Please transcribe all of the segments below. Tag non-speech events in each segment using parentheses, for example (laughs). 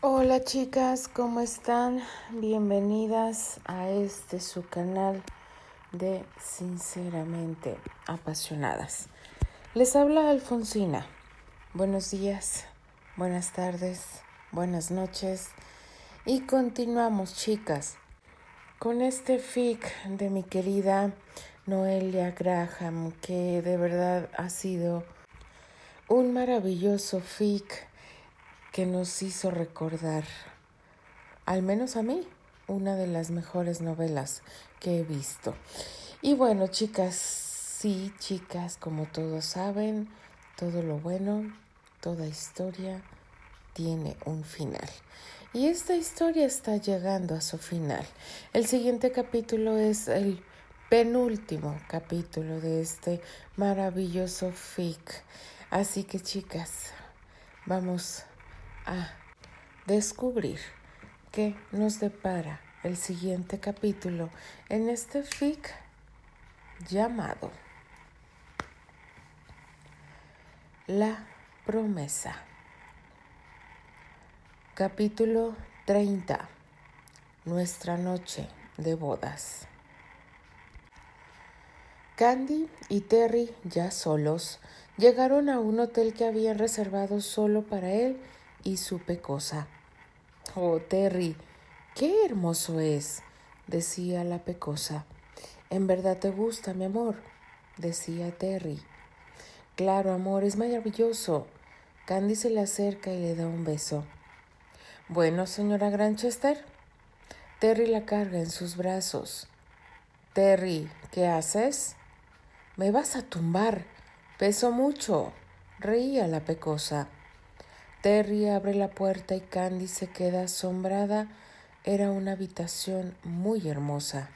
Hola chicas, ¿cómo están? Bienvenidas a este su canal de Sinceramente Apasionadas. Les habla Alfonsina. Buenos días, buenas tardes, buenas noches. Y continuamos chicas con este fic de mi querida Noelia Graham, que de verdad ha sido un maravilloso fic que nos hizo recordar, al menos a mí, una de las mejores novelas que he visto. Y bueno, chicas, sí, chicas, como todos saben, todo lo bueno, toda historia tiene un final. Y esta historia está llegando a su final. El siguiente capítulo es el penúltimo capítulo de este maravilloso fic. Así que chicas, vamos a descubrir qué nos depara el siguiente capítulo en este fic llamado La promesa. Capítulo 30. Nuestra noche de bodas. Candy y Terry, ya solos, llegaron a un hotel que habían reservado solo para él y su pecosa. Oh, Terry, qué hermoso es, decía la pecosa. En verdad te gusta, mi amor, decía Terry. Claro, amor, es maravilloso. Candy se le acerca y le da un beso. Bueno, señora Granchester. Terry la carga en sus brazos. Terry, ¿qué haces? Me vas a tumbar. Peso mucho. Reía la pecosa. Terry abre la puerta y Candy se queda asombrada. Era una habitación muy hermosa.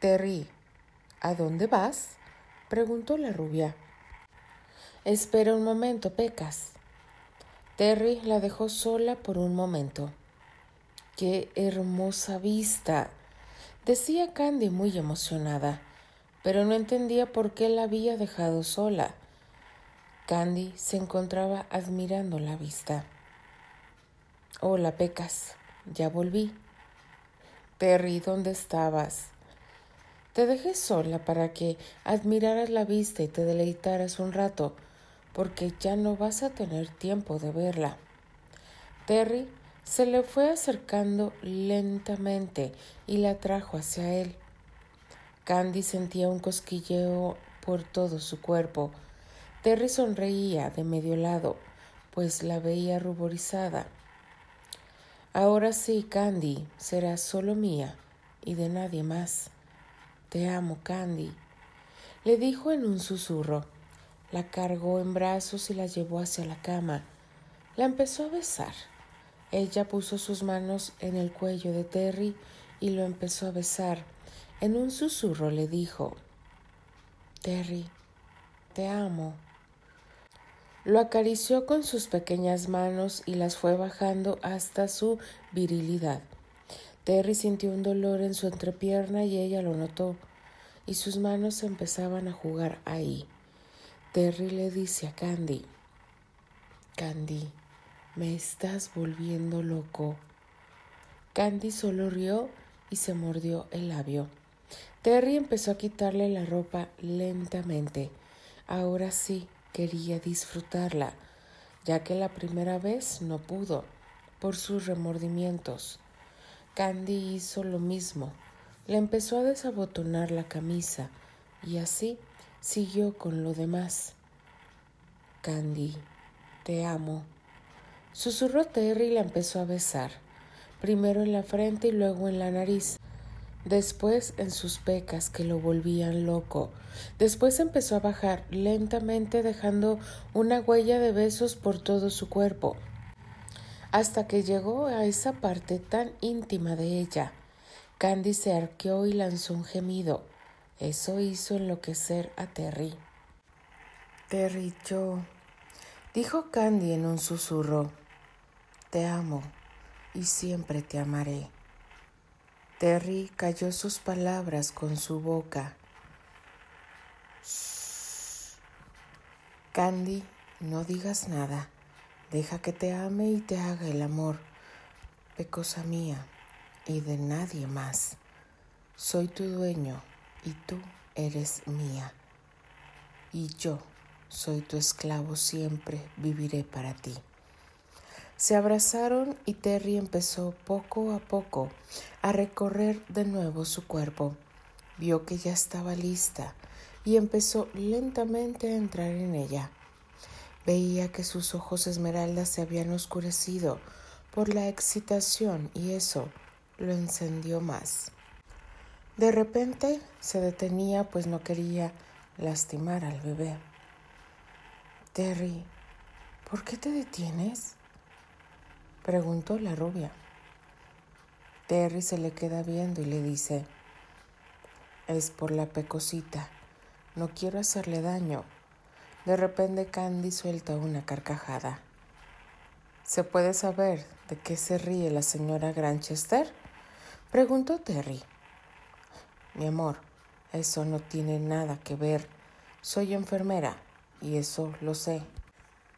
Terry, ¿a dónde vas? preguntó la rubia. Espera un momento, Pecas. Terry la dejó sola por un momento. ¡Qué hermosa vista! decía Candy muy emocionada, pero no entendía por qué la había dejado sola. Candy se encontraba admirando la vista. Hola, Pecas, ya volví. Terry, ¿dónde estabas? Te dejé sola para que admiraras la vista y te deleitaras un rato, porque ya no vas a tener tiempo de verla. Terry se le fue acercando lentamente y la trajo hacia él. Candy sentía un cosquilleo por todo su cuerpo, Terry sonreía de medio lado, pues la veía ruborizada. Ahora sí, Candy, serás solo mía y de nadie más. Te amo, Candy, le dijo en un susurro. La cargó en brazos y la llevó hacia la cama. La empezó a besar. Ella puso sus manos en el cuello de Terry y lo empezó a besar. En un susurro le dijo, Terry, te amo. Lo acarició con sus pequeñas manos y las fue bajando hasta su virilidad. Terry sintió un dolor en su entrepierna y ella lo notó, y sus manos empezaban a jugar ahí. Terry le dice a Candy, Candy, me estás volviendo loco. Candy solo rió y se mordió el labio. Terry empezó a quitarle la ropa lentamente. Ahora sí, quería disfrutarla, ya que la primera vez no pudo por sus remordimientos. Candy hizo lo mismo. Le empezó a desabotonar la camisa y así siguió con lo demás. Candy, te amo. Susurró Terry y la empezó a besar, primero en la frente y luego en la nariz después en sus pecas que lo volvían loco. Después empezó a bajar lentamente dejando una huella de besos por todo su cuerpo, hasta que llegó a esa parte tan íntima de ella. Candy se arqueó y lanzó un gemido. Eso hizo enloquecer a Terry. Terry, yo, dijo Candy en un susurro, te amo y siempre te amaré. Terry cayó sus palabras con su boca. Candy, no digas nada, Deja que te ame y te haga el amor, pecosa mía, y de nadie más. Soy tu dueño y tú eres mía. Y yo soy tu esclavo siempre, viviré para ti. Se abrazaron y Terry empezó poco a poco a recorrer de nuevo su cuerpo. Vio que ya estaba lista y empezó lentamente a entrar en ella. Veía que sus ojos esmeraldas se habían oscurecido por la excitación y eso lo encendió más. De repente se detenía pues no quería lastimar al bebé. Terry, ¿por qué te detienes? Preguntó la rubia. Terry se le queda viendo y le dice, es por la pecosita, no quiero hacerle daño. De repente Candy suelta una carcajada. ¿Se puede saber de qué se ríe la señora Granchester? Preguntó Terry. Mi amor, eso no tiene nada que ver. Soy enfermera y eso lo sé.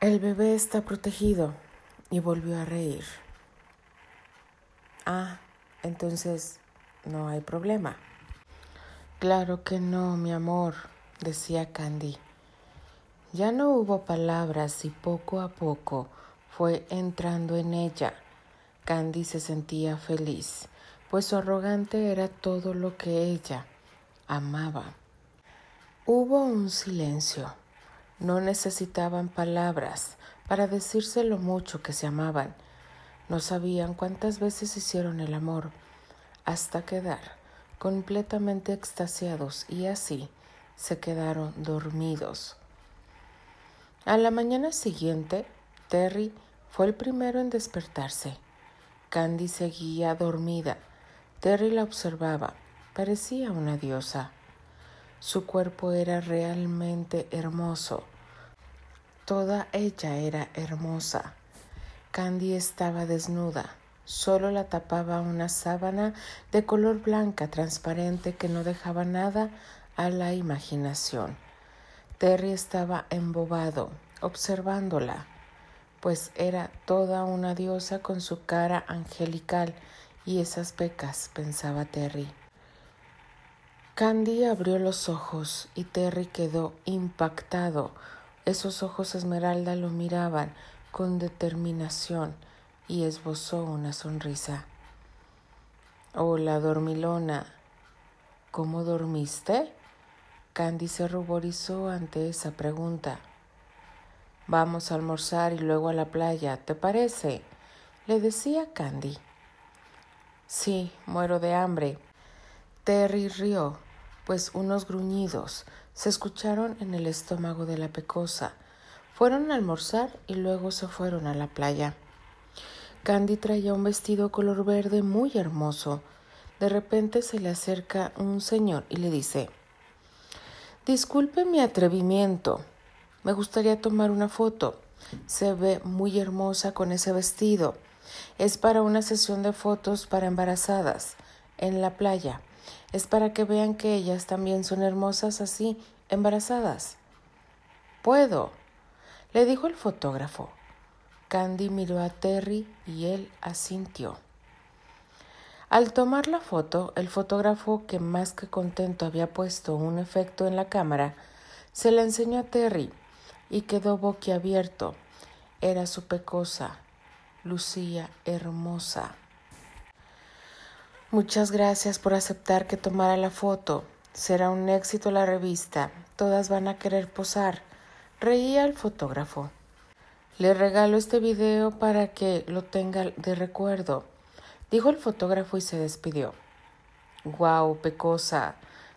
El bebé está protegido, y volvió a reír. Ah, entonces no hay problema. Claro que no, mi amor, decía Candy. Ya no hubo palabras y poco a poco fue entrando en ella. Candy se sentía feliz, pues su arrogante era todo lo que ella amaba. Hubo un silencio. No necesitaban palabras para decirse lo mucho que se amaban. No sabían cuántas veces hicieron el amor hasta quedar completamente extasiados y así se quedaron dormidos. A la mañana siguiente, Terry fue el primero en despertarse. Candy seguía dormida. Terry la observaba. Parecía una diosa. Su cuerpo era realmente hermoso. Toda ella era hermosa. Candy estaba desnuda. Solo la tapaba una sábana de color blanca transparente que no dejaba nada a la imaginación. Terry estaba embobado, observándola, pues era toda una diosa con su cara angelical y esas pecas, pensaba Terry. Candy abrió los ojos y Terry quedó impactado esos ojos esmeralda lo miraban con determinación y esbozó una sonrisa. Hola, dormilona. ¿Cómo dormiste? Candy se ruborizó ante esa pregunta. Vamos a almorzar y luego a la playa, ¿te parece? le decía Candy. Sí, muero de hambre. Terry rió, pues unos gruñidos se escucharon en el estómago de la pecosa. Fueron a almorzar y luego se fueron a la playa. Candy traía un vestido color verde muy hermoso. De repente se le acerca un señor y le dice Disculpe mi atrevimiento. Me gustaría tomar una foto. Se ve muy hermosa con ese vestido. Es para una sesión de fotos para embarazadas en la playa. Es para que vean que ellas también son hermosas así, embarazadas. Puedo, le dijo el fotógrafo. Candy miró a Terry y él asintió. Al tomar la foto, el fotógrafo, que más que contento había puesto un efecto en la cámara, se la enseñó a Terry y quedó boquiabierto. Era su pecosa, lucía hermosa. Muchas gracias por aceptar que tomara la foto. Será un éxito la revista. Todas van a querer posar. Reía el fotógrafo. Le regalo este video para que lo tenga de recuerdo, dijo el fotógrafo y se despidió. Guau, Pecosa,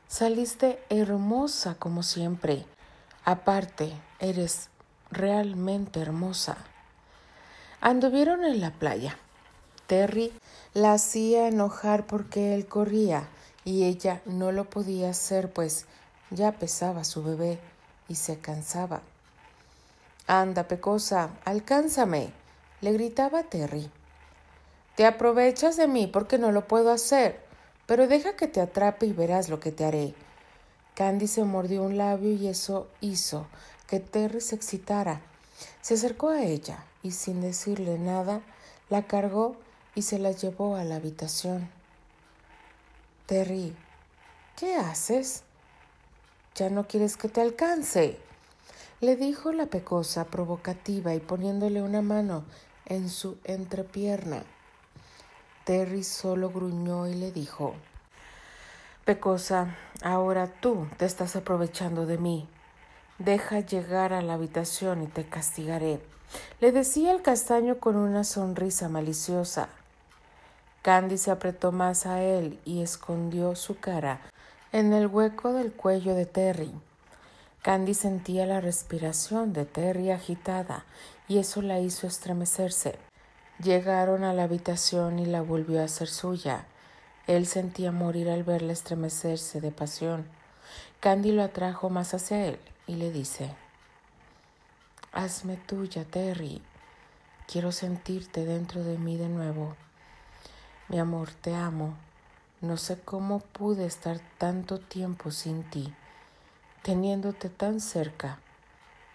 saliste hermosa como siempre. Aparte, eres realmente hermosa. Anduvieron en la playa. Terry la hacía enojar porque él corría y ella no lo podía hacer pues ya pesaba su bebé y se cansaba. Anda, pecosa, alcánzame, le gritaba Terry. Te aprovechas de mí porque no lo puedo hacer, pero deja que te atrape y verás lo que te haré. Candy se mordió un labio y eso hizo que Terry se excitara. Se acercó a ella, y sin decirle nada, la cargó y se la llevó a la habitación. Terry, ¿qué haces? ¿Ya no quieres que te alcance? le dijo la pecosa provocativa y poniéndole una mano en su entrepierna. Terry solo gruñó y le dijo Pecosa, ahora tú te estás aprovechando de mí. Deja llegar a la habitación y te castigaré. Le decía el castaño con una sonrisa maliciosa. Candy se apretó más a él y escondió su cara en el hueco del cuello de Terry. Candy sentía la respiración de Terry agitada y eso la hizo estremecerse. Llegaron a la habitación y la volvió a hacer suya. Él sentía morir al verla estremecerse de pasión. Candy lo atrajo más hacia él y le dice, Hazme tuya, Terry. Quiero sentirte dentro de mí de nuevo. Mi amor, te amo. No sé cómo pude estar tanto tiempo sin ti, teniéndote tan cerca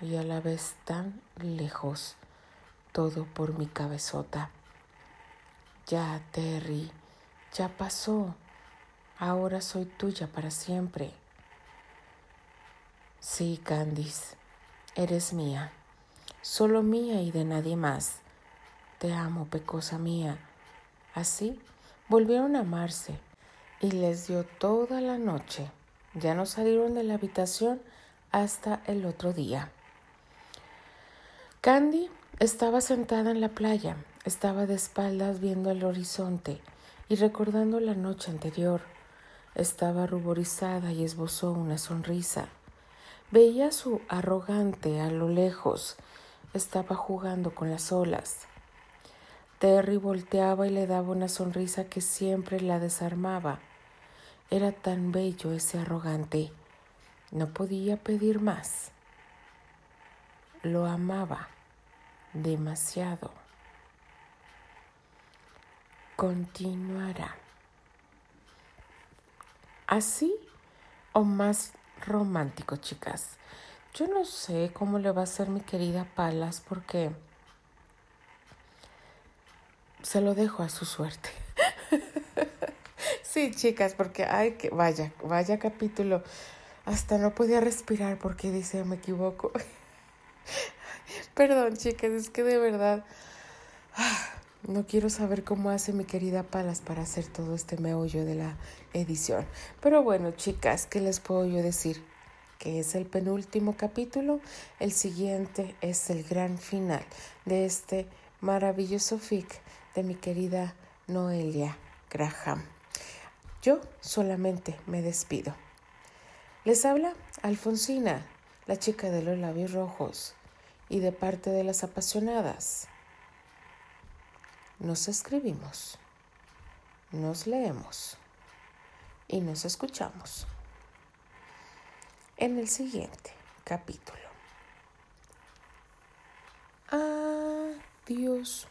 y a la vez tan lejos, todo por mi cabezota. Ya, Terry, ya pasó. Ahora soy tuya para siempre. Sí, Candice, eres mía, solo mía y de nadie más. Te amo, pecosa mía. Así volvieron a amarse y les dio toda la noche. Ya no salieron de la habitación hasta el otro día. Candy estaba sentada en la playa, estaba de espaldas viendo el horizonte y recordando la noche anterior. Estaba ruborizada y esbozó una sonrisa. Veía su arrogante a lo lejos. Estaba jugando con las olas. Terry volteaba y le daba una sonrisa que siempre la desarmaba. Era tan bello ese arrogante. No podía pedir más. Lo amaba demasiado continuará. Así o más romántico, chicas. Yo no sé cómo le va a hacer mi querida Palas porque se lo dejo a su suerte. (laughs) sí, chicas, porque ay que vaya, vaya capítulo. Hasta no podía respirar porque dice, me equivoco. (laughs) Perdón, chicas, es que de verdad ah, no quiero saber cómo hace mi querida Palas para hacer todo este meollo de la edición. Pero bueno, chicas, ¿qué les puedo yo decir? Que es el penúltimo capítulo. El siguiente es el gran final de este maravilloso fic de mi querida Noelia Graham. Yo solamente me despido. Les habla Alfonsina, la chica de los labios rojos, y de parte de las apasionadas nos escribimos, nos leemos y nos escuchamos en el siguiente capítulo. Adiós.